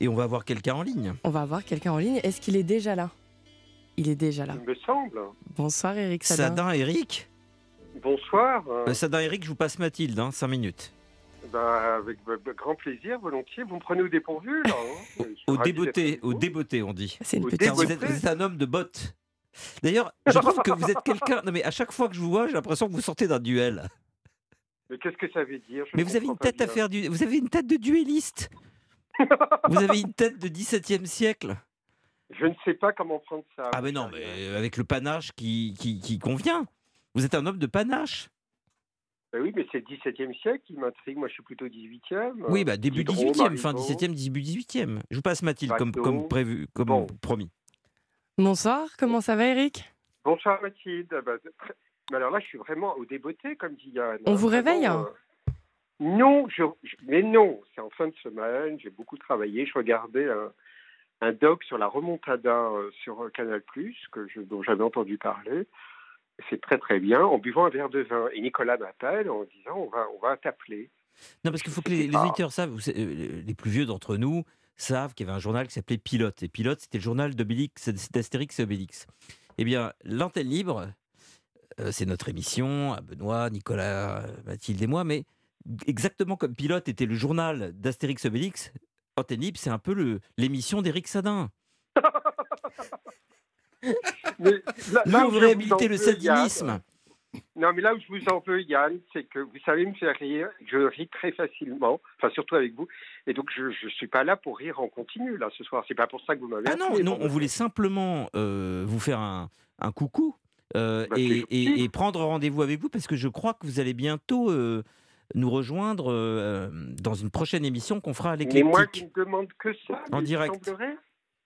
Et on va avoir quelqu'un en ligne. On va avoir quelqu'un en ligne. Est-ce qu'il est déjà là? Il est déjà là. Il me semble. Bonsoir Eric Sadin. Sadin Eric? Bonsoir. Euh, Sadin Eric, je vous passe Mathilde, 5 minutes. Bah, avec b- b- grand plaisir, volontiers. Vous me prenez au dépourvu, là. hein. Au avec au débeauté, on dit. C'est une petite. Vous êtes, vous êtes un homme de botte. D'ailleurs, je trouve que vous êtes quelqu'un. Non, mais à chaque fois que je vous vois, j'ai l'impression que vous sortez d'un duel. Mais qu'est-ce que ça veut dire? Je Mais vous avez une tête à faire du. Vous avez une tête de duelliste. Vous avez une tête de 17e siècle. Je ne sais pas comment prendre ça. Ah, mais non, mais avec le panache qui, qui, qui convient. Vous êtes un homme de panache. Bah oui, mais c'est le 17e siècle qui m'intrigue. Moi, je suis plutôt 18e. Oui, bah début Diderot, 18e, fin Marivaux. 17e, début 18e. Je vous passe Mathilde comme, Bateau. comme prévu, comme Bon. promis. Bonsoir, comment ça va Eric? Bonsoir Mathilde. Ah bah, très- mais alors là, je suis vraiment au débeauté, comme dit Yann. On vous réveille, hein euh, Non, je, je- mais non, c'est en fin de semaine, j'ai beaucoup travaillé. Je regardais un, un doc sur la remontada euh, sur euh, Canal+, que je, dont j'avais entendu parler. C'est très très bien, en buvant un verre de vin. Et Nicolas m'appelle en disant on va, on va t'appeler. Non, parce qu'il faut que les, les auditeurs savent, euh, les plus vieux d'entre nous savent qu'il y avait un journal qui s'appelait Pilote. Et Pilote, c'était le journal d'Astérix et Obélix. Eh bien, l'antenne libre, c'est notre émission, à Benoît, Nicolas, Mathilde et moi, mais exactement comme Pilote était le journal d'Astérix et Obélix, Antenne libre, c'est un peu l'émission d'Éric Sadin. Vous en le sadinisme. Non, mais là où je vous en veux, Yann, c'est que vous savez me faire rire. Je ris très facilement, enfin surtout avec vous. Et donc, je ne suis pas là pour rire en continu, là, ce soir. C'est pas pour ça que vous m'avez Ah non, non, on voulait simplement euh, vous faire un, un coucou euh, Bah, et prendre rendez-vous avec vous parce que je crois que vous allez bientôt euh, nous rejoindre euh, dans une prochaine émission qu'on fera à Mais moi, je l'éclectique. ne demande que ça. En il direct. semblerait-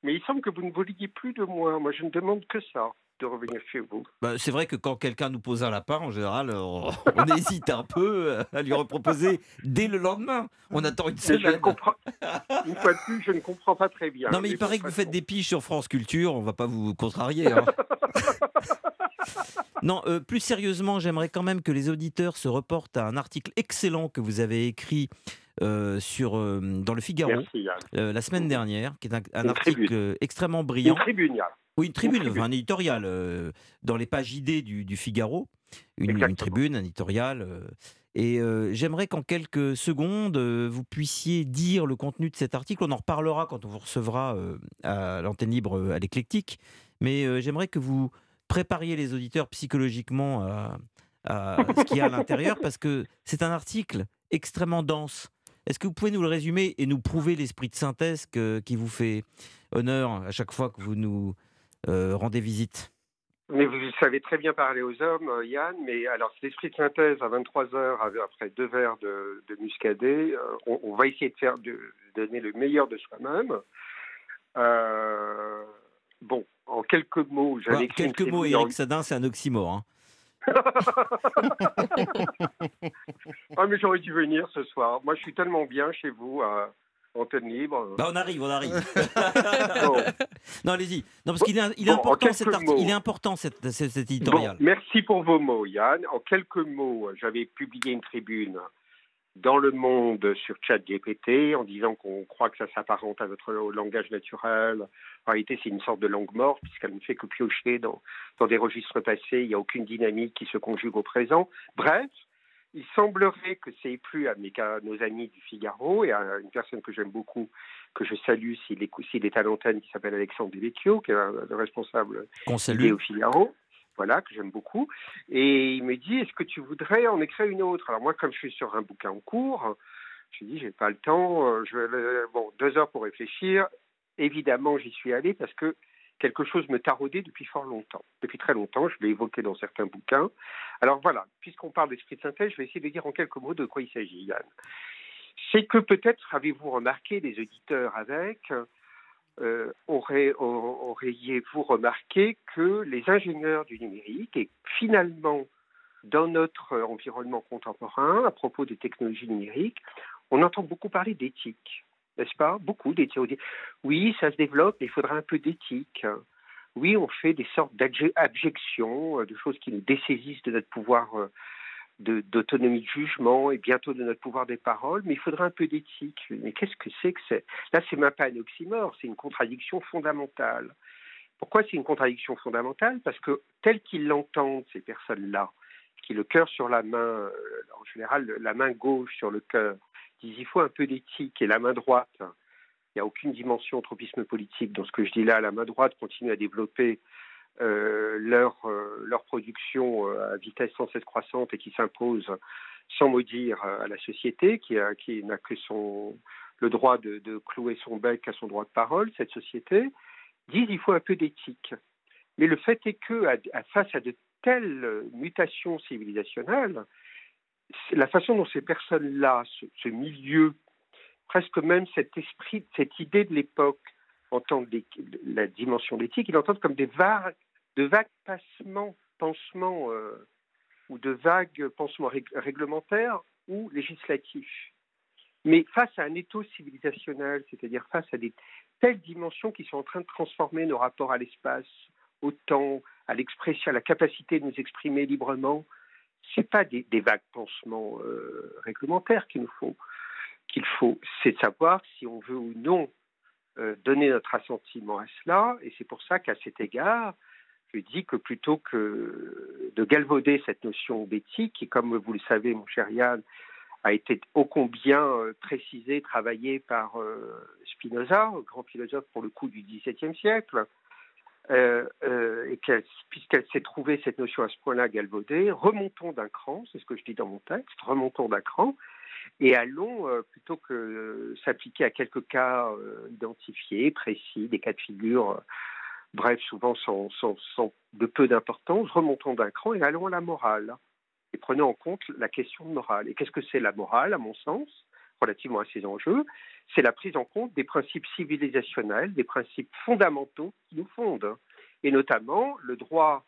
Mais il semble que vous ne vouliez plus de moi. Moi, je ne demande que ça, de revenir chez vous. Bah, c'est vrai que quand quelqu'un nous pose un lapin, en général, on, on hésite un peu euh, à lui reproposer dès le lendemain. On attend une Mais je ne semaine. comprends... Une fois de plus, je ne comprends pas très bien. Non, mais il bon, paraît que vous faites des piges sur France Culture, on va pas vous contrarier. hein. non, euh, plus sérieusement, j'aimerais quand même que les auditeurs se reportent à un article excellent que vous avez écrit euh, sur, euh, dans le Figaro Merci, la semaine dernière, qui est un, un Une article extrêmement Une brillant. tribune, Yann. Oui, une tribune, tribune. enfin, un éditorial dans les pages idées du, du Figaro. Une, une tribune, un éditorial. et euh, j'aimerais qu'en quelques secondes, euh, vous puissiez dire le contenu de cet article. On en reparlera quand on vous recevra euh, à l'antenne libre à l'éclectique. Mais j'aimerais que vous prépariez les auditeurs psychologiquement à, à ce qu'il y a à l'intérieur parce que c'est un article extrêmement dense. Est-ce que vous pouvez nous le résumer et nous prouver l'esprit de synthèse que- qui vous fait honneur à chaque fois que vous nous euh, rendez visite? Mais vous savez très bien parler aux hommes, euh, Yann. Mais alors, c'est l'esprit de synthèse à 23 heures, avec- après deux verres de, de muscadet. euh, on, on va essayer de faire de, de donner le meilleur de soi-même. Euh, bon, en quelques mots, j'avais une Quelques mots, tribune en- Eric Sadin, c'est un oxymore. hein. Ah, mais j'aurais dû venir ce soir. Moi, je suis tellement bien chez vous à antenne libre. Bah, on arrive, on arrive. Bon. non, allez-y. Non, parce qu'il est, il est Bon, important cet article. mots. Il est important cet, cet- cet Bon, éditorial. merci pour vos mots, Yann. En quelques mots, j'avais publié une tribune dans Le Monde sur ChatGPT en disant qu'on croit que ça s'apparente à notre langage naturel. En réalité, c'est une sorte de langue morte puisqu'elle ne fait que piocher dans, dans des registres passés. Il n'y a aucune dynamique qui se conjugue au présent. Bref, il semblerait que c'est plu à, mes, à nos amis du Figaro et à une personne que j'aime beaucoup, que je salue s'il est, s'il est à l'antenne, qui s'appelle Alexandre Devecchio, qui est le responsable au Figaro, voilà, que j'aime beaucoup. Et il me dit, est-ce que tu voudrais en écrire une autre? Alors moi, comme je suis sur un bouquin en cours, je dis, j'ai pas le temps, euh, bon, deux heures pour réfléchir. Évidemment, j'y suis allé parce que quelque chose me taraudait depuis fort longtemps, depuis très longtemps. Je l'ai évoqué dans certains bouquins. Alors voilà, puisqu'on parle d'esprit de synthèse, je vais essayer de dire en quelques mots de quoi il s'agit, Yann. C'est que peut-être avez-vous remarqué, les auditeurs avec, euh, auriez-vous remarqué que les ingénieurs du numérique, et finalement dans notre environnement contemporain, à propos des technologies numériques, on entend beaucoup parler d'éthique, n'est-ce pas? Beaucoup d'éthique. Oui, ça se développe, mais il faudra un peu d'éthique. Oui, on fait des sortes d'abjections, de choses qui nous dessaisissent de notre pouvoir euh, d'autonomie de, jugement et bientôt de notre pouvoir des paroles, mais il faudrait un peu d'éthique. Mais qu'est-ce que c'est que c'est? Là, c'est même pas un oxymore, c'est une contradiction fondamentale. Pourquoi c'est une contradiction fondamentale? Parce que tel qu'ils l'entendent, ces personnes-là, qui le cœur sur la main, euh, en général la main gauche sur le cœur, disent il faut un peu d'éthique et la main droite, il n'y a aucune dimension tropisme politique dans ce que je dis là, la main droite continue à développer leur, euh, leur production à vitesse sans cesse croissante et qui s'impose sans maudire à la société, qui, qui n'a que son, le droit de, clouer son bec à son droit de parole, cette société, disent il faut un peu d'éthique. Mais le fait est que, face à de telles mutations civilisationnelles, la façon dont ces personnes-là, ce, milieu, presque même cet esprit, cette idée de l'époque, entendent la dimension d'éthique, ils l'entendent comme des vagues, de vagues pansements, euh, ou de vagues pansements réglementaires ou législatifs. Mais face à un étau civilisationnel, c'est-à-dire face à des telles dimensions qui sont en train de transformer nos rapports à l'espace, au temps, à l'expression, à la capacité de nous exprimer librement, ce n'est pas des, vagues pansements euh, réglementaires qu'il nous faut. Qu'il faut, c'est de savoir si on veut ou non donner notre assentiment à cela. Et c'est pour ça qu'à cet égard, je dis que plutôt que de galvauder cette notion d'éthique, qui, comme vous le savez, mon cher Yann, a été ô combien euh, précisée, travaillée par Spinoza, grand philosophe pour le coup du XVIIe siècle, euh, euh, puisqu'elle s'est trouvée cette notion à ce point-là galvaudée, remontons d'un cran, c'est ce que je dis dans mon texte, remontons d'un cran, et allons, euh, plutôt que s'appliquer à quelques cas identifiés, précis, des cas de figure, bref, souvent de peu d'importance, remontons d'un cran et allons à la morale. Et prenons en compte la question de morale. Et qu'est-ce que c'est la morale, à mon sens, relativement à ces enjeux? C'est la prise en compte des principes civilisationnels, des principes fondamentaux qui nous fondent, et notamment le droit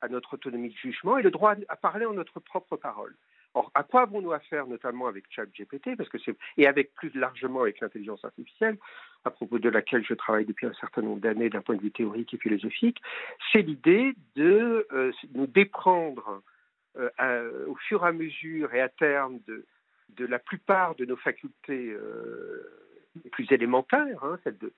à notre autonomie de jugement et le droit à parler en notre propre parole. Or, à quoi avons-nous affaire, notamment avec ChatGPT, parce que c'est et avec plus largement avec l'intelligence artificielle, à propos de laquelle je travaille depuis un certain nombre d'années d'un point de vue théorique et philosophique, c'est l'idée de euh, nous déprendre euh, au fur et à mesure et à terme de, la plupart de nos facultés euh, les plus élémentaires, hein, celle de,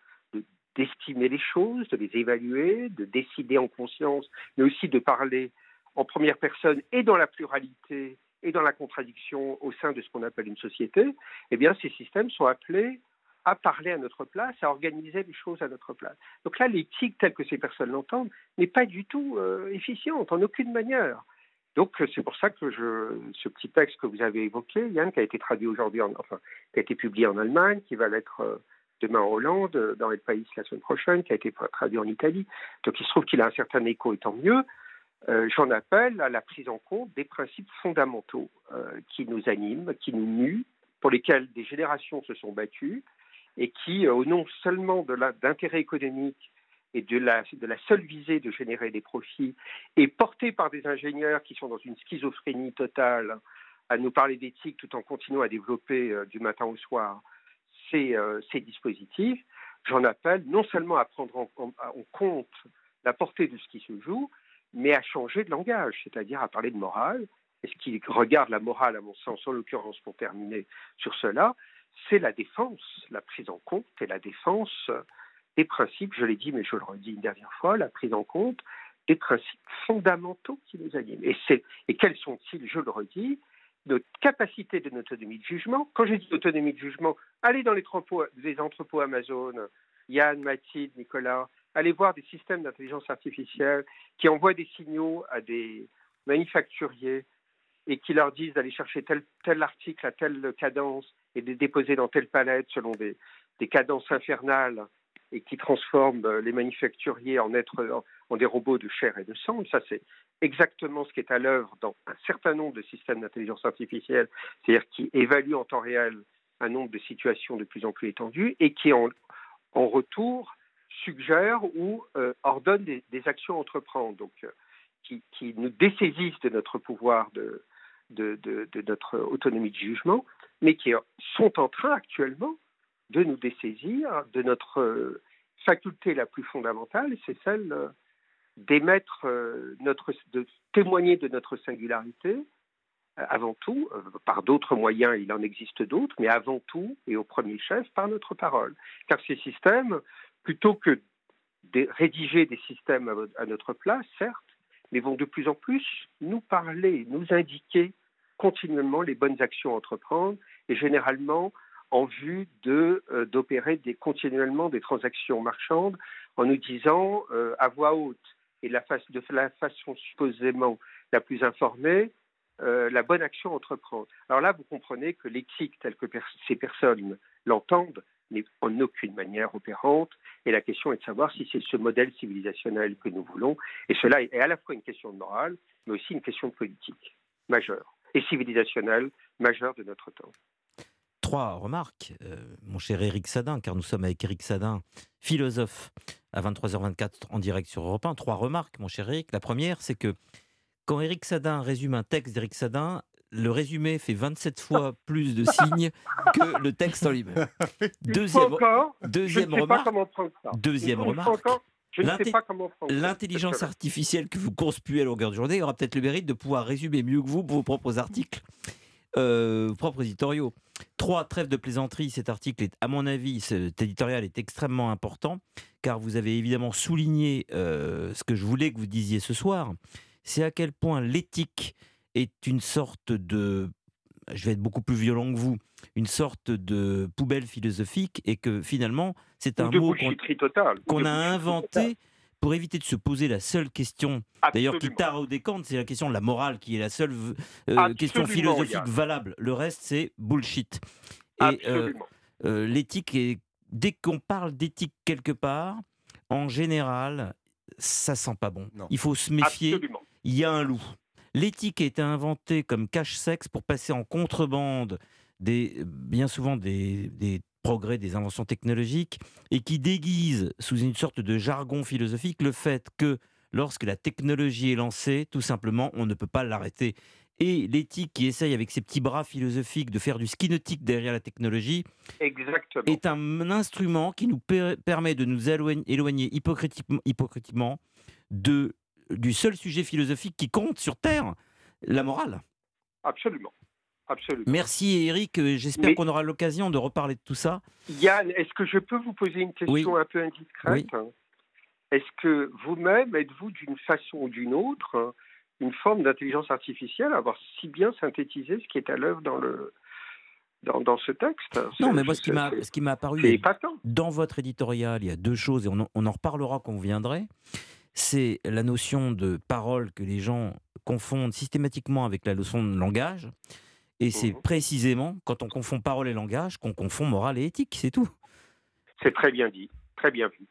d'estimer les choses, de les évaluer, de décider en conscience, mais aussi de parler en première personne et dans la pluralité et dans la contradiction au sein de ce qu'on appelle une société, eh bien, ces systèmes sont appelés à parler à notre place, à organiser les choses à notre place. Donc là, l'éthique telle que ces personnes l'entendent n'est pas du tout euh, efficiente, en aucune manière. Donc c'est pour ça que ce petit texte que vous avez évoqué, Yann, qui a été traduit aujourd'hui, qui a été publié en Allemagne, qui va l'être euh, demain en Hollande, euh, dans les pays la semaine prochaine, qui a été traduit en Italie. Donc il se trouve qu'il a un certain écho, et tant mieux. Euh, j'en appelle à la prise en compte des principes fondamentaux qui nous animent, qui nous nuent, pour lesquels des générations se sont battues et qui, au nom seulement d'intérêts économiques et de la, seule visée de générer des profits, et porté par des ingénieurs qui sont dans une schizophrénie totale, à nous parler d'éthique tout en continuant à développer euh, du matin au soir ces, euh, dispositifs, j'en appelle non seulement à prendre en, en, compte la portée de ce qui se joue, mais à changer de langage, c'est-à-dire à parler de morale. Et ce qui regarde la morale, à mon sens, en l'occurrence pour terminer sur cela, c'est la défense, la prise en compte et la défense des principes, je l'ai dit, mais je le redis une dernière fois, la prise en compte des principes fondamentaux qui nous animent. Et, et quels sont-ils Je le redis, notre capacité de autonomie de jugement. Quand j'ai dit autonomie de jugement, allez dans les, entrepôts, les entrepôts Amazon, Yann, Mathilde, Nicolas, allez voir des systèmes d'intelligence artificielle qui envoient des signaux à des manufacturiers et qui leur disent d'aller chercher tel, tel article à telle cadence et de déposer dans telle palette selon des, des cadences infernales et qui transforment euh, les manufacturiers en, être, en des robots de chair et de sang. Ça, c'est exactement ce qui est à l'œuvre dans un certain nombre de systèmes d'intelligence artificielle, c'est-à-dire qui évaluent en temps réel un nombre de situations de plus en plus étendues et qui, en, en retour, suggèrent ou euh, ordonnent des, actions à entreprendre, donc euh, qui, qui, nous dessaisissent de notre pouvoir de, de, notre autonomie de jugement, mais qui sont en train actuellement de nous dessaisir de notre euh, faculté la plus fondamentale, c'est celle d'émettre notre, de témoigner de notre singularité avant tout, par d'autres moyens, il en existe d'autres, mais avant tout et au premier chef par notre parole. Car ces systèmes, plutôt que de rédiger des systèmes à notre place, certes, mais vont de plus en plus nous parler, nous indiquer continuellement les bonnes actions à entreprendre et généralement en vue de euh, d'opérer continuellement des transactions marchandes en nous disant euh, à voix haute et de la façon supposément la plus informée euh, la bonne action à entreprendre. Alors là, vous comprenez que l'éthique telle que ces personnes l'entendent en aucune manière opérante. Et la question est de savoir si c'est ce modèle civilisationnel que nous voulons. Et cela est à la fois une question morale, mais aussi une question politique majeure et civilisationnelle majeure de notre temps. Trois remarques, euh, mon cher Éric Sadin, car nous sommes avec Éric Sadin, philosophe, à 23h24 en direct sur Europe 1. Trois remarques, mon cher Éric. La première, c'est que quand Éric Sadin résume un texte d'Éric Sadin, le résumé fait 27 fois plus de signes que le texte en lui-même. Deuxième, deuxième remarque. Deuxième remarque. L'intelligence artificielle que vous conspuez à longueur de journée aura peut-être le mérite de pouvoir résumer mieux que vous vos propres articles, euh, vos propres éditoriaux. Trois, trêve de plaisanterie. Cet article est, à mon avis, cet éditorial est extrêmement important, car vous avez évidemment souligné euh, ce que je voulais que vous disiez ce soir c'est à quel point l'éthique est une sorte de, je vais être beaucoup plus violent que vous, une sorte de poubelle philosophique et que finalement c'est un mot qu'on a inventé pour éviter de se poser la seule question, d'ailleurs qui taraudécante, c'est la question de la morale qui est la seule euh, question philosophique valable. Le reste c'est bullshit. Et euh, euh, l'éthique est dès qu'on parle d'éthique quelque part, en général, ça sent pas bon. Il faut se méfier. Absolument il y a un loup. L'éthique a été inventée comme cache-sexe pour passer en contrebande des, bien souvent des, progrès, des inventions technologiques, et qui déguise sous une sorte de jargon philosophique le fait que lorsque la technologie est lancée, tout simplement, on ne peut pas l'arrêter. Et l'éthique qui essaye avec ses petits bras philosophiques de faire du ski nautique derrière la technologie est un instrument qui nous permet de nous éloigner hypocritiquement de du seul sujet philosophique qui compte sur Terre, la morale. Absolument. Absolument. Merci Eric, j'espère qu'on aura l'occasion de reparler de tout ça. Yann, est-ce que je peux vous poser une question un peu indiscrète Est-ce que vous-même êtes-vous d'une façon ou d'une autre une forme d'intelligence artificielle à avoir si bien synthétisé ce qui est à l'œuvre dans le, dans, ce texte? Non, mais moi, ce qui m'a, apparu dans votre éditorial, il y a deux choses, et on, on en reparlera quand vous viendrez c'est la notion de parole que les gens confondent systématiquement avec la notion de langage. Et c'est mmh précisément quand on confond parole et langage qu'on confond morale et éthique, c'est tout. C'est très bien dit, très bien vu.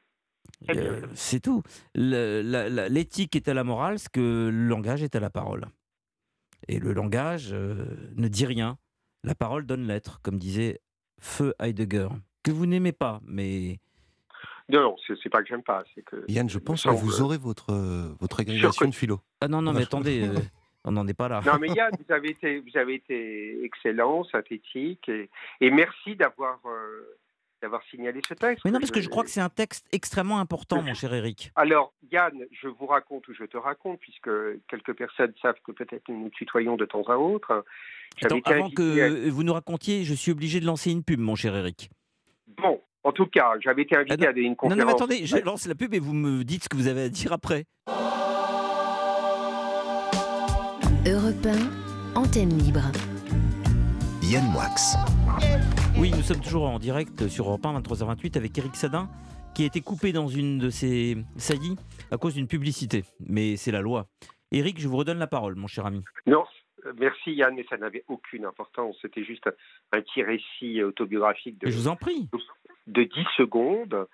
Euh, c'est tout. L'éthique est à la morale, ce que le langage est à la parole. Et le langage euh, ne dit rien. La parole donne l'être, comme disait Feu Heidegger, que vous n'aimez pas, mais non, non, c'est pas que j'aime pas. Que Yann, je pense que vous aurez votre, euh, votre agrégation de philo. Ah non, non, mais attendez, euh, on n'en est pas là. Non, mais Yann, vous avez été, vous avez été excellent, synthétique, et, et merci d'avoir. Euh, d'avoir signalé ce texte. Mais non, parce que je crois que c'est un texte extrêmement important, mon cher Eric. Alors, Yann, je vous raconte ou je te raconte, puisque quelques personnes savent que peut-être nous nous tutoyons de temps à autre. Attends, avant que vous nous racontiez, je suis obligé de lancer une pub, mon cher Eric. Bon, en tout cas, j'avais été invité ah à une conférence. Non, non, mais attendez, je lance la pub et vous me dites ce que vous avez à dire après. Europe antenne libre. Yann Moix. Oui, nous sommes toujours en direct sur Europe 1, 23h28, avec Eric Sadin, qui a été coupé dans une de ses saillies à cause d'une publicité. Mais c'est la loi. Eric, je vous redonne la parole, mon cher ami. Non, merci Yann, mais ça n'avait aucune importance. C'était juste un petit récit autobiographique de. Je vous en prie de 10 secondes.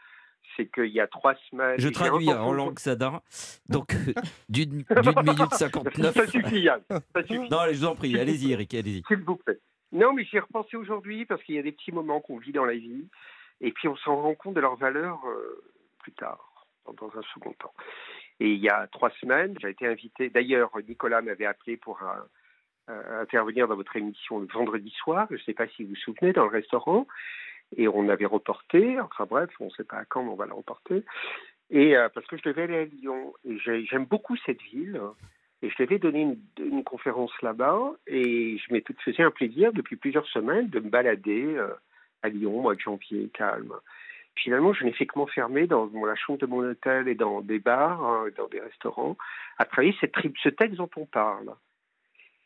C'est qu'il y a trois semaines. Je traduis en langue sadin, donc d'une minute 59. Ça suffit, Yann. Ça suffit. Non, allez, je vous en prie, allez-y, Eric, allez-y. S'il vous plaît. Non, mais j'y ai repensé aujourd'hui parce qu'il y a des petits moments qu'on vit dans la vie et puis on s'en rend compte de leur valeur euh, plus tard, dans un second temps. Et il y a trois semaines, j'ai été invité. D'ailleurs, Nicolas m'avait appelé pour intervenir dans votre émission le vendredi soir. Je ne sais pas si vous vous souvenez, dans le restaurant et on avait reporté, enfin bref, on ne sait pas à quand, mais on va la reporter. Et euh, parce que je devais aller à Lyon. Et j'aime beaucoup cette ville. Et je devais donner une, une conférence là-bas et je m'étais faisais un plaisir depuis plusieurs semaines de me balader euh, à Lyon, mois de janvier, calme. Finalement, je n'ai fait que m'enfermer dans la chambre de mon hôtel et dans des bars, hein, dans des restaurants, à travailler cette, ce texte dont on parle.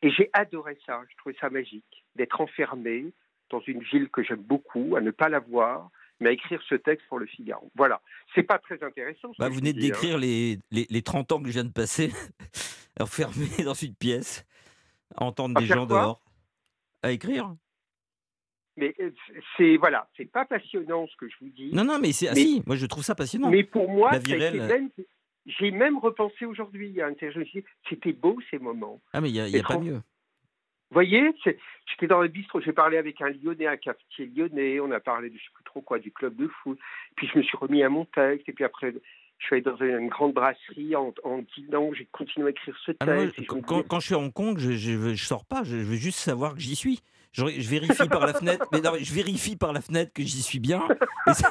Et j'ai adoré ça, je trouvais ça magique, d'être enfermé dans une ville que j'aime beaucoup, à ne pas la voir, mais à écrire ce texte pour le Figaro. Voilà. C'est pas très intéressant. Bah, vous venez hein. décrire les, les, les, 30 ans que je viens de passer, enfermé dans une pièce, à entendre des gens dehors, à écrire. Mais euh, c'est voilà, c'est pas passionnant ce que je vous dis. Non, non, mais c'est ah, si, moi je trouve ça passionnant. Mais pour moi, j'ai même repensé aujourd'hui à c'était beau ces moments. Ah mais il n'y a, y a pas mieux. Vous voyez, j'étais dans le bistrot, j'ai parlé avec un Lyonnais, un cafetier lyonnais, on a parlé de je sais plus trop quoi, du club de foot. Puis je me suis remis à mon texte, et puis après, je suis allé dans une, grande brasserie en, en dînant, j'ai continué à écrire ce ah, texte. quand, je suis à Hong Kong, je, je, sors pas, je, veux juste savoir que j'y suis. Je, vérifie par la fenêtre, mais non, je vérifie par la fenêtre que j'y suis bien, et ça,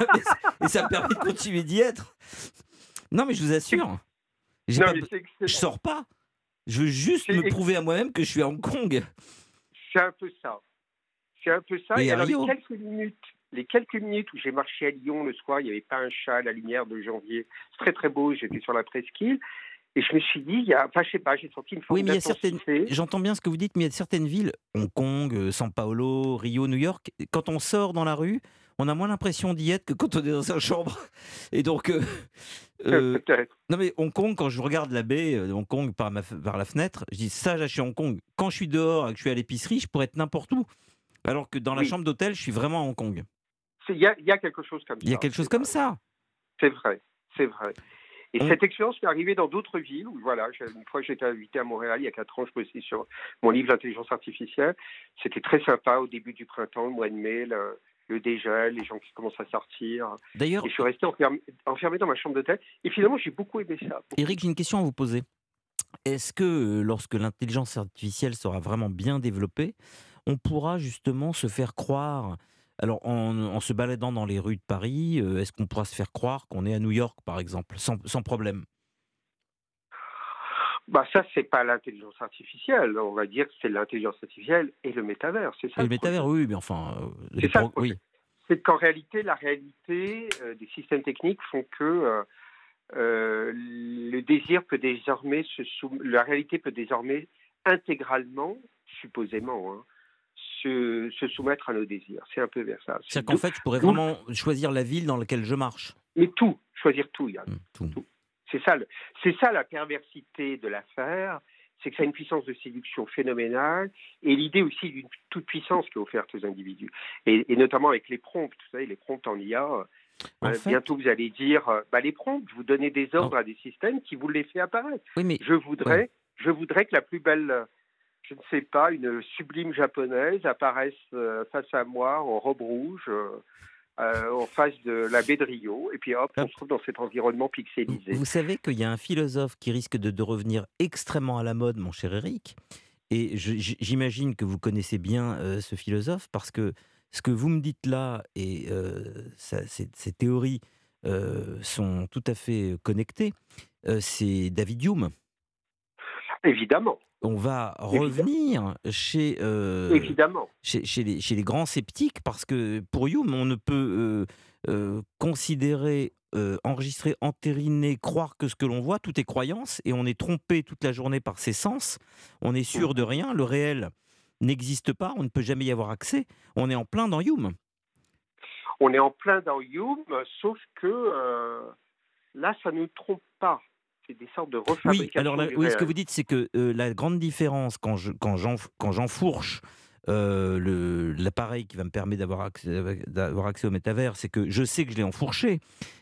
et ça, me permet de continuer d'y être. Non, mais je vous assure, pas, je sors pas. Je veux juste me prouver à moi-même que je suis à Hong Kong. C'est un peu ça. C'est un peu ça. Et, alors, les quelques minutes, les quelques minutes où j'ai marché à Lyon le soir, il n'y avait pas un chat à la lumière de janvier. C'est très très beau. J'étais sur la presqu'île. Et je me suis dit, il y a, enfin, je sais pas, j'ai senti une forme Oui, mais il y a certaines. J'entends bien ce que vous dites, mais il y a certaines villes, Hong Kong, euh, São Paulo, Rio, New York, quand on sort dans la rue, on a moins l'impression d'y être que quand on est dans sa chambre. Et donc, euh, euh, non mais Hong Kong, quand je regarde la baie de Hong Kong par, ma, par la fenêtre, je dis ça, je suis à Hong Kong. Quand je suis dehors et que je suis à l'épicerie, je pourrais être n'importe où. Alors que dans la chambre d'hôtel, je suis vraiment à Hong Kong. Il y, y, a quelque chose comme ça. Il y a quelque chose comme ça. C'est vrai, c'est vrai. Et cette expérience m'est arrivée dans d'autres villes. Où, voilà, une fois j'étais invité à Montréal, il y a quatre ans, je bossais sur mon livre L'intelligence artificielle. C'était très sympa au début du printemps, le mois de mai, le, dégel, les gens qui commencent à sortir. D'ailleurs, et je suis resté enfermé, dans ma chambre d'hôtel. Et finalement, j'ai beaucoup aimé ça. Eric, j'ai une question à vous poser. Est-ce que euh, lorsque l'intelligence artificielle sera vraiment bien développée, on pourra justement se faire croire alors, en, se baladant dans les rues de Paris, euh, est-ce qu'on pourra se faire croire qu'on est à New York, par exemple, sans, problème? Bah ça, c'est pas l'intelligence artificielle. On va dire que c'est l'intelligence artificielle et le métavers. C'est ça. le, métavers, oui, mais enfin. Euh, c'est ça. Oui. C'est qu'en réalité, la réalité euh, des systèmes techniques font que le désir peut désormais se la réalité peut désormais intégralement, supposément, hein, se, soumettre à nos désirs. C'est un peu vers ça. C'est-à-dire qu'en fait, je pourrais vraiment choisir la ville dans laquelle je marche. Mais tout, choisir tout, Yann. Mmh, tout. C'est ça, c'est ça la perversité de l'affaire, c'est que ça a une puissance de séduction phénoménale et l'idée aussi d'une toute puissance qui est offerte aux individus. Et, notamment avec les prompts, vous savez, les prompts en IA. Euh, bientôt, vous allez dire, euh, bah, les prompts, vous donnez des ordres à des systèmes qui vous les fait apparaître. Oui, mais... Je voudrais, je voudrais que la plus belle je ne sais pas, une sublime japonaise apparaisse euh, face à moi en robe rouge, euh, euh, en face de la baie de Rio, et puis hop, on se trouve dans cet environnement pixelisé. Vous savez qu'il y a un philosophe qui risque de, revenir extrêmement à la mode, mon cher Eric, et j'imagine que vous connaissez bien ce philosophe, parce que ce que vous me dites là, et ces, théories sont tout à fait connectées, c'est David Hume. Évidemment on va revenir chez, euh, Évidemment. Chez, chez, les, chez, les, grands sceptiques, parce que pour Hume, on ne peut euh, euh, considérer, enregistrer, entériner, croire que ce que l'on voit, tout est croyance, et on est trompé toute la journée par ses sens, on est sûr de rien, le réel n'existe pas, on ne peut jamais y avoir accès, on est en plein dans Hume. On est en plein dans Hume, sauf que là, ça ne nous trompe pas c'est des sortes de refabrications. Oui, alors oui, ce que vous dites, c'est que euh, la grande différence quand je quand j'enfourche euh, l'appareil qui va me permettre d'avoir accès, d'avoir accès au métavers, c'est que je sais que je l'ai enfourché,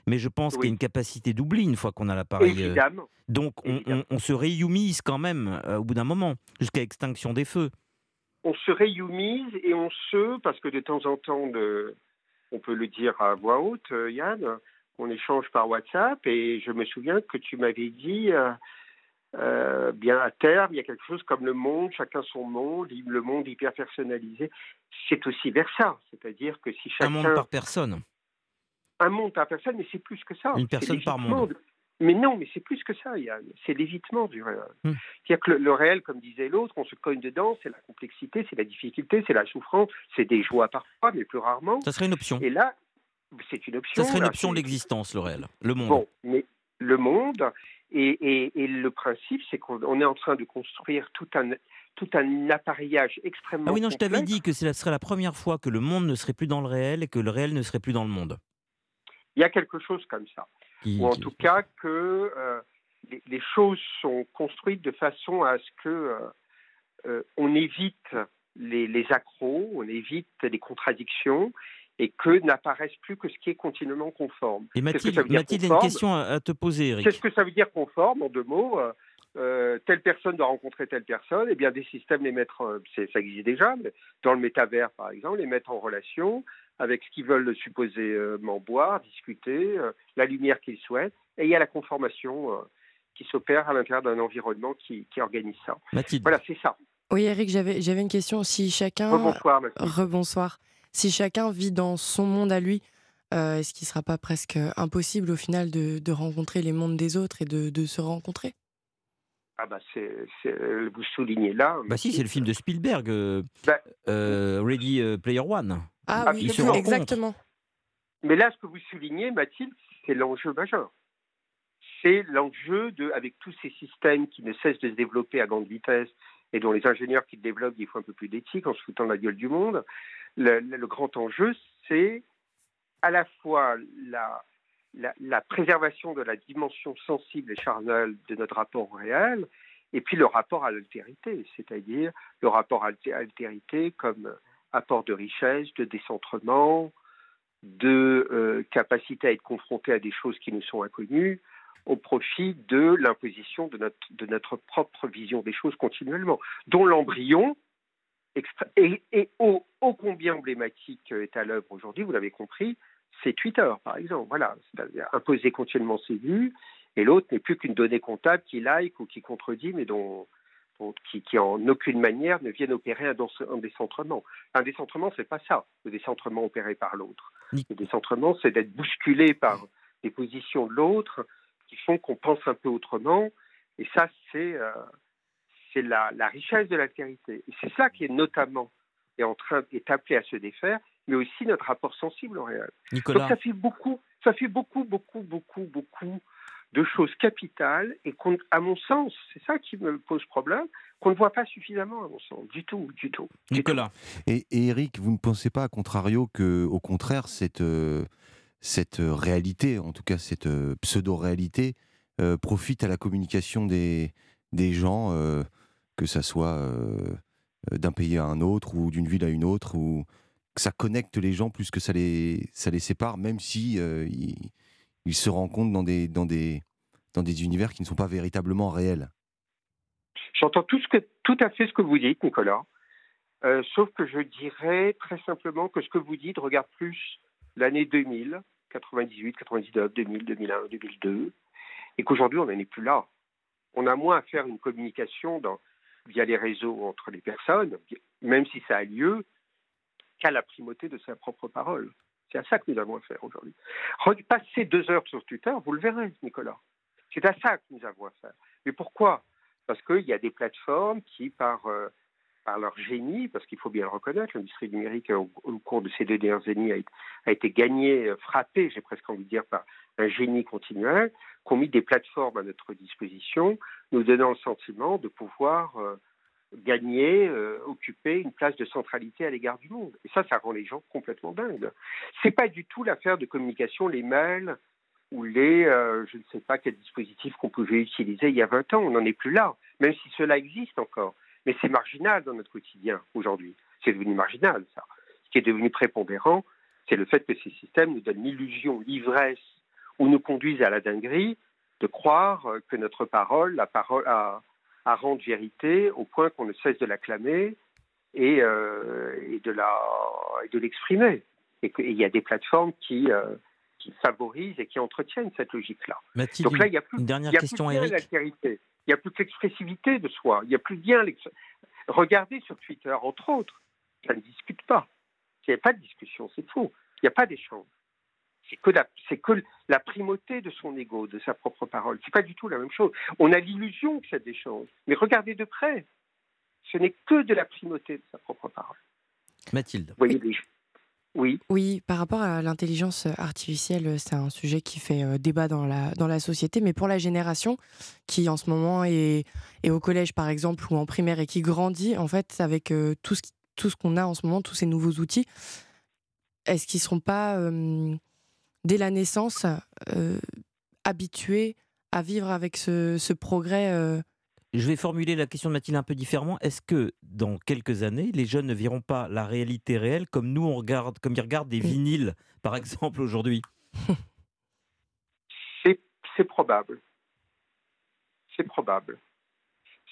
mais je pense qu'il y a une capacité d'oubli une fois qu'on a l'appareil. Euh, Évidemment. donc on, se réhumise quand même au bout d'un moment, jusqu'à extinction des feux. On se réhumise et on se, parce que de temps en temps, de, on peut le dire à voix haute, Yann, on échange par WhatsApp et je me souviens que tu m'avais dit, euh, euh, bien à terme, il y a quelque chose comme le monde, chacun son monde, le monde hyper personnalisé. C'est aussi vers ça, c'est-à-dire que si chacun... Un monde par personne. Un monde par personne, mais c'est plus que ça. Une personne par monde. Mais non, mais c'est plus que ça, Yann. C'est l'évitement du réel. Hmm. C'est-à-dire que le, le réel, comme disait l'autre, on se cogne dedans, c'est la complexité, c'est la difficulté, c'est la souffrance, c'est des joies parfois, mais plus rarement. Ça serait une option. Et là, c'est une option. Ça serait une là, option de c'est- l'existence, le réel, le monde. Bon, mais le monde, et, et- et le principe, c'est qu'on on est en train de construire tout un, tout un appareillage extrêmement ah oui, non, je t'avais dit que ce serait la première fois que le monde ne serait plus dans le réel et que le réel ne serait plus dans le monde. Il y a quelque chose comme ça. Qui- ou en qui- tout cas que euh, les, les choses sont construites de façon à ce que euh, euh, on évite les, les accros, on évite les contradictions et que n'apparaisse plus que ce qui est continuellement conforme. Et Qu'est-ce que Mathilde, Mathilde a une question à, te poser, Eric. Qu'est-ce que ça veut dire conforme en deux mots euh, euh, Telle personne doit rencontrer telle personne. Eh bien, des systèmes les mettre, euh, c'est- ça existe déjà, mais dans le métavers par exemple, les mettre en relation avec ce qu'ils veulent supposément boire, discuter, euh, la lumière qu'ils souhaitent, et il y a la conformation euh, qui s'opère à l'intérieur d'un environnement qui, qui organise ça. Mathilde. Voilà, c'est ça. Oui, Eric, j'avais une question. Si chacun. Bonsoir, Mathilde. Rebonsoir. Si chacun vit dans son monde à lui, euh, est-ce qu'il ne sera pas presque impossible au final de, de rencontrer les mondes des autres et de, de se rencontrer? Ah bah vous soulignez là. Bah si, c'est le film de Spielberg, euh, Bah- euh, Ready Player One. Ah Ah, oui, se exactement. Mais là, ce que vous soulignez, Mathilde, c'est l'enjeu majeur. C'est l'enjeu de, avec tous ces systèmes qui ne cessent de se développer à grande vitesse et dont les ingénieurs qui le développent, il faut un peu plus d'éthique en se foutant de la gueule du monde. Le, grand enjeu, c'est à la fois la, préservation de la dimension sensible et charnelle de notre rapport au réel, et puis le rapport à l'altérité, c'est-à-dire le rapport à l'alté- altérité comme apport de richesse, de décentrement, de euh, capacité à être confronté à des choses qui nous sont inconnues au profit de l'imposition de notre, propre vision des choses continuellement, dont l'embryon et, et ô, ô combien emblématique est à l'œuvre aujourd'hui, vous l'avez compris, c'est Twitter, par exemple. Voilà, c'est-à-dire imposer continuellement ses vues, et l'autre n'est plus qu'une donnée comptable qui like ou qui contredit, mais dont, dont- qui, qui en aucune manière ne viennent opérer un, décentrement. Un décentrement, c'est pas ça, le décentrement opéré par l'autre. Le décentrement, c'est d'être bousculé par des positions de l'autre qui font qu'on pense un peu autrement, et ça, c'est euh, c'est la, la richesse de l'altérité. Et c'est ça qui est notamment est en train est appelé à se défaire, mais aussi notre rapport sensible au réel. Donc Nicolas, ça fait beaucoup, ça fait beaucoup, beaucoup, beaucoup, beaucoup de choses capitales et qu'on, à mon sens, c'est ça qui me pose problème, qu'on ne voit pas suffisamment à mon sens, du tout, du tout. du Nicolas, Et, et Eric, vous ne pensez pas, à contrario, que, au contraire, cette, euh, cette réalité, en tout cas cette euh, pseudo-réalité, euh, profite à la communication des, des gens, euh, que ça soit euh, d'un pays à un autre ou d'une ville à une autre, ou que ça connecte les gens plus que ça les, ça les sépare, même si euh, ils, se rencontrent dans des, dans, des, dans des univers qui ne sont pas véritablement réels. J'entends tout, tout à fait ce que vous dites, Nicolas, Euh, sauf que je dirais très simplement que ce que vous dites regarde plus l'année 2000, 98, 99, 2000, 2001, 2002, et qu'aujourd'hui on n'en est plus là. On a moins à faire une communication dans, via les réseaux entre les personnes, même si ça a lieu, qu'à la primauté de sa propre parole. C'est à ça que nous avons à faire aujourd'hui. Passez deux heures sur Twitter, vous le verrez, Nicolas. C'est à ça que nous avons à faire. Mais pourquoi? Parce qu'il y a des plateformes qui, par, euh, par leur génie, parce qu'il faut bien le reconnaître, l'industrie numérique au, au cours de ces deux dernières années a été gagnée, euh, frappée, j'ai presque envie de dire, par un génie continuel, qu'ont mis des plateformes à notre disposition, nous donnant le sentiment de pouvoir euh, gagner, euh, occuper une place de centralité à l'égard du monde. Et ça, ça rend les gens complètement dingues. C'est pas du tout l'affaire de communication, les mails ou les, euh, je ne sais pas quel dispositif qu'on pouvait utiliser il y a 20 ans. On n'en est plus là, même si cela existe encore. Mais c'est marginal dans notre quotidien aujourd'hui. C'est devenu marginal, ça. Ce qui est devenu prépondérant, c'est le fait que ces systèmes nous donnent l'illusion, l'ivresse, ou nous conduisent à la dinguerie de croire euh, que notre parole, la parole a, a rendre vérité au point qu'on ne cesse de l'acclamer et, euh, et de la et de l'exprimer. Et qu'il y a des plateformes qui, euh, qui favorisent et qui entretiennent cette logique-là. Donc là, il n'y a plus, une il dernière y a question plus Eric. Il n'y a plus que l'expressivité de soi. Il n'y a plus l'ex- Regardez sur Twitter, entre autres, ça ne discute pas. Il n'y a pas de discussion, c'est faux. Il n'y a pas d'échange. C'est que, la, c'est que la primauté de son ego, de sa propre parole. C'est pas du tout la même chose. On a l'illusion que c'est des choses, mais regardez de près. Ce n'est que de la primauté de sa propre parole. Mathilde. Vous voyez les oui. Oui, par rapport à l'intelligence artificielle, c'est un sujet qui fait euh, débat dans la, dans la société, mais pour la génération qui en ce moment est, est au collège par exemple ou en primaire et qui grandit en fait avec euh, tout ce, tout ce qu'on a en ce moment, tous ces nouveaux outils, est-ce qu'ils ne seront pas, euh, dès la naissance, euh, habitués à vivre avec ce, ce progrès euh, Je vais formuler la question de Mathilde un peu différemment. Est-ce que dans quelques années, les jeunes ne verront pas la réalité réelle comme nous on regarde, comme ils regardent des Oui. vinyles, par exemple aujourd'hui? C'est, c'est probable. C'est probable.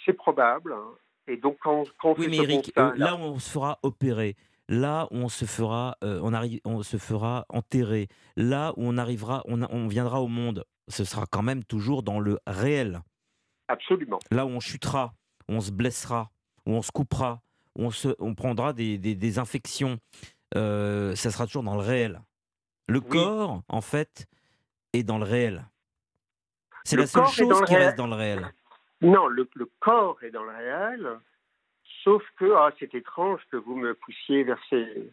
C'est probable. hein. Et donc, quand, quand on Oui, mais Eric, constat, euh, là où on se fera opérer, là où on se fera, euh, on, arri- on se fera enterrer, là où on arrivera, on, viendra au monde, ce sera quand même toujours dans le réel. absolument. Là où on chutera, où on se blessera, où on se coupera, où on, se, on prendra des, des- des infections, euh, ça sera toujours dans le réel. Le Oui. corps, en fait, est dans le réel. C'est la seule chose qui réel. reste dans le réel. Non, le, le corps est dans le réel, sauf que ah, c'est étrange que vous me poussiez vers ces,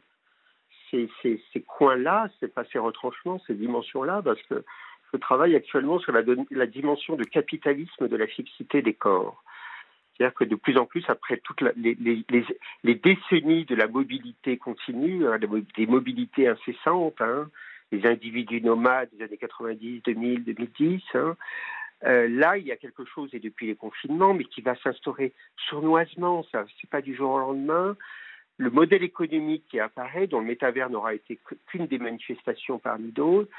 ces, ces, coins-là, c'est pas ces retranchements, ces dimensions-là, parce que je travaille actuellement sur la, dimension de capitalisme de la fixité des corps. C'est-à-dire que de plus en plus, après toutes les, décennies de la mobilité continue, hein, des mo- des mobilités incessantes, hein, les individus nomades des années 90, 2000, 2010, hein, euh, là, il y a quelque chose, et depuis les confinements, mais qui va s'instaurer sournoisement, ça, c'est pas du jour au lendemain. Le modèle économique qui apparaît, dont le métavers n'aura été qu'une des manifestations parmi d'autres,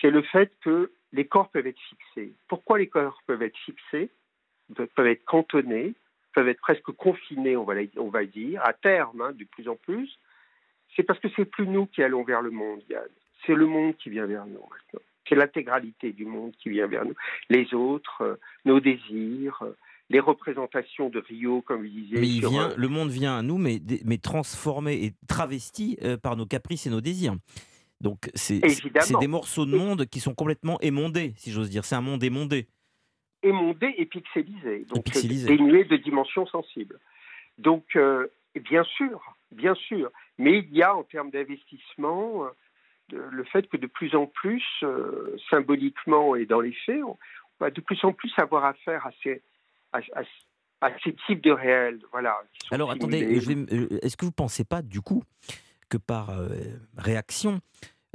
c'est le fait que les corps peuvent être fixés. Pourquoi les corps peuvent être fixés, pe- peuvent être cantonnés, peuvent être presque confinés, on va, dire, à terme, hein, de plus en plus C'est parce que c'est plus nous qui allons vers le monde, Yann. C'est le monde qui vient vers nous maintenant. C'est l'intégralité du monde qui vient vers nous. Les autres, euh, nos désirs, euh, les représentations de Rio, comme il disait. Mais il vient, euh, le monde vient à nous, mais, transformé et travesti par nos caprices et nos désirs. Donc c'est des morceaux de monde qui sont complètement émondés, si j'ose dire. C'est un monde émondé. émondé et pixelisé, donc Et pixelisé. dénué de dimensions sensibles. Donc, euh, bien sûr, bien sûr, mais il y a en termes d'investissement le fait que de plus en plus, euh, symboliquement et dans les faits, on va de plus en plus avoir affaire à ces, à, à- à ces types de réels. Voilà, Alors attendez, simulés. est-ce que vous ne pensez pas du coup que par euh, réaction,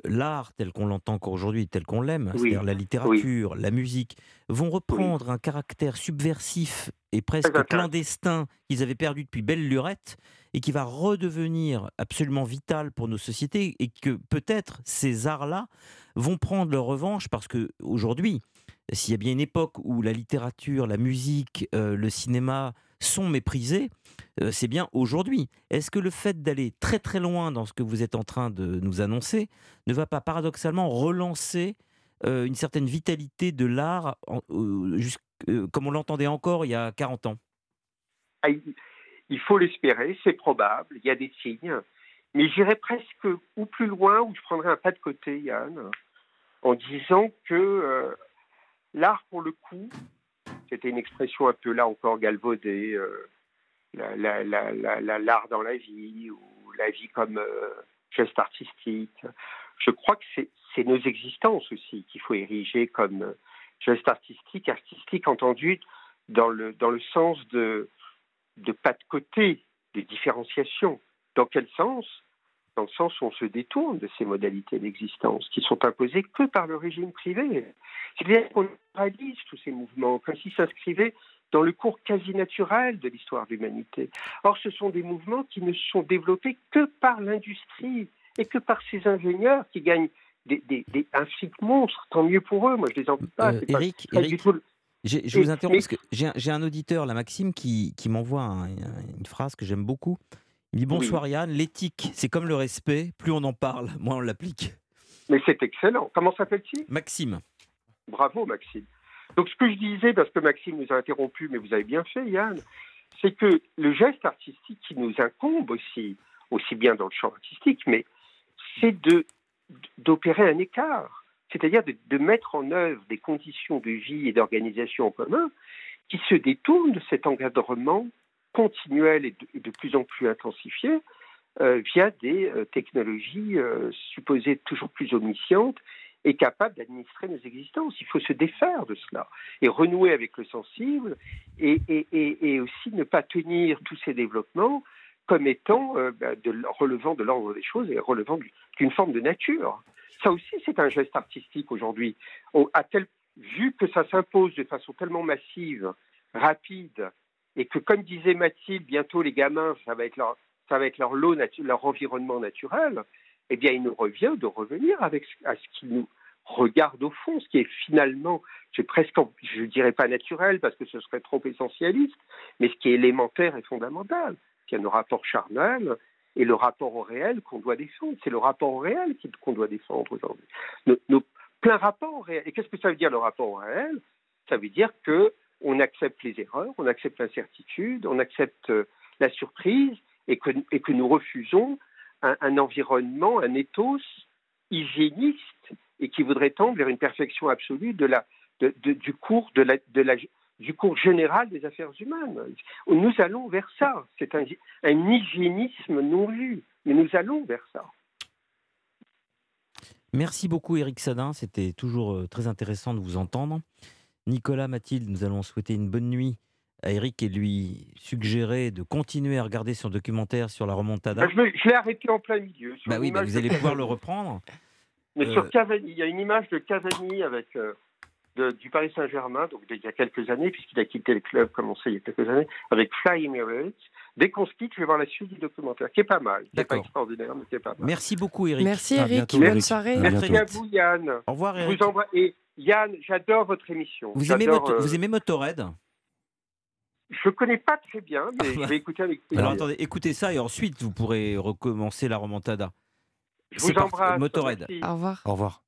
l'art tel qu'on l'entend encore aujourd'hui, tel qu'on l'aime, Oui. c'est-à-dire la littérature, la musique, vont reprendre un caractère subversif et presque clandestin qu'ils avaient perdu depuis belle lurette et qui va redevenir absolument vital pour nos sociétés et que peut-être ces arts-là vont prendre leur revanche parce que aujourd'hui, s'il y a bien une époque où la littérature, la musique, euh, le cinéma sont méprisés, euh, c'est bien aujourd'hui. Est-ce que le fait d'aller très très loin dans ce que vous êtes en train de nous annoncer ne va pas paradoxalement relancer euh, une certaine vitalité de l'art euh, comme on l'entendait encore il y a 40 ans? Ah, il- faut l'espérer, c'est probable, il y a des signes. Mais j'irais presque ou plus loin, ou je prendrais un pas de côté, Yann, en disant que l'art, pour le coup, c'était une expression un peu là encore galvaudée, la- la- la- la- la- l'art dans la vie, ou la vie comme euh, geste artistique. Je crois que c'est nos existences aussi qu'il faut ériger comme euh, geste artistique, artistique entendu dans le, dans le sens de de pas de côté, des différenciations. Dans quel sens? Dans le sens où on se détourne de ces modalités d'existence qui sont imposées que par le régime privé. C'est-à-dire qu'on réalise tous ces mouvements comme s'ils s'inscrivaient dans le cours quasi naturel de l'histoire de l'humanité. Or, ce sont des mouvements qui ne sont développés que par l'industrie et que par ces ingénieurs qui gagnent des, des, des, un fric monstre. Tant mieux pour eux, moi je les en veux pas. Euh, pas- Eric, pas tout je vous interromps mais- parce que j'ai un, j'ai un auditeur, la Maxime, qui, qui m'envoie un- une phrase que j'aime beaucoup. Il dit Bonsoir Yann, l'éthique, c'est comme le respect, plus on en parle, moins on l'applique. Mais c'est excellent. Comment s'appelle-t-il? Maxime. Bravo, Maxime. Donc, ce que je disais, parce que Maxime nous a interrompu, mais vous avez bien fait, Yann, c'est que le geste artistique qui nous incombe aussi, aussi bien dans le champ artistique, mais c'est de d'opérer un écart, c'est-à-dire de, de, mettre en œuvre des conditions de vie et d'organisation en commun qui se détournent de cet encadrement continuel et de, plus en plus intensifié euh, via des euh, technologies euh, supposées toujours plus omniscientes et capables d'administrer nos existences. Il faut se défaire de cela et renouer avec le sensible et, aussi ne pas tenir tous ces développements comme étant bah, relevant de l'ordre des choses et relevant d'une forme de nature. Ça aussi, c'est un geste artistique aujourd'hui. Vu que ça s'impose de façon tellement massive, rapide, et que, comme disait Mathilde, bientôt les gamins, ça va être leur, ça va être leur lot, leur environnement naturel, eh bien, il nous revient de revenir avec, à ce qui nous regarde au fond, ce qui est finalement, je presque, je dirais pas naturel parce que ce serait trop essentialiste, mais ce qui est élémentaire et fondamental a nos rapports charnels et le rapport au réel qu'on doit défendre. C'est le rapport au réel qu'on doit défendre aujourd'hui. Nos, nos plein rapport au réel. Et qu'est-ce que ça veut dire le rapport au réel? Ça veut dire que on accepte les erreurs, on accepte l'incertitude, on accepte euh, la surprise et que, nous refusons un, environnement, un ethos hygiéniste et qui voudrait tendre vers une perfection absolue du cours général des affaires humaines. Nous allons vers ça. C'est un, un, hygiénisme non vu, mais nous allons vers ça. Merci beaucoup Eric Sadin, c'était toujours euh, très intéressant de vous entendre. Nicolas, Mathilde, nous allons souhaiter une bonne nuit à Eric et lui suggérer de continuer à regarder son documentaire sur la remontada. Ben, je, je l'ai arrêté en plein milieu. Bah oui, bah vous allez pouvoir le reprendre. Mais euh... sur Cavani, il y a une image de Cavani avec euh, de, du Paris Saint-Germain, donc il y a quelques années, puisqu'il a quitté le club, comme on sait, il y a quelques années, avec Fly Emirates. Dès qu'on se quitte, je vais voir la suite du documentaire, qui est pas mal. Qui n'est pas extraordinaire, mais qui est pas mal. Merci beaucoup, Eric. Merci, Eric. Bientôt, bonne soirée. Merci à vous, Yann. Au revoir, Eric. Je vous. Et Yann, j'adore votre émission. Vous aimez, Moto... euh... vous aimez Motorhead? Je ne connais pas très bien, mais je vais écouter avec plaisir. Alors attendez, écoutez ça et ensuite vous pourrez recommencer la remontada. Je vous embrasse. Motorhead. Merci. Au revoir. Au revoir.